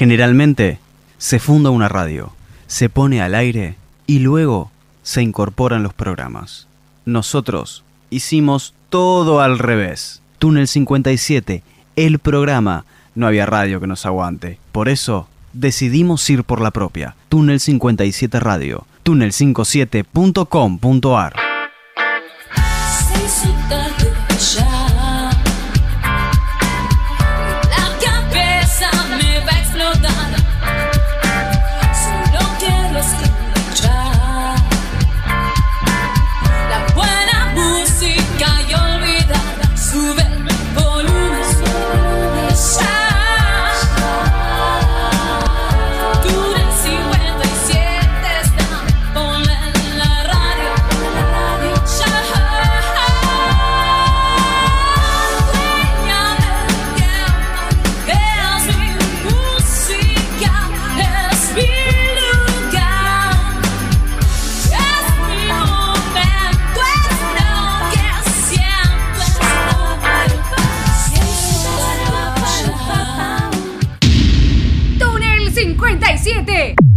Generalmente se funda una radio, se pone al aire y luego se incorporan los programas. Nosotros hicimos todo al revés. Túnel 57, el programa, no había radio que nos aguante. Por eso decidimos ir por la propia. Túnel 57 Radio, túnel57.com.ar. 7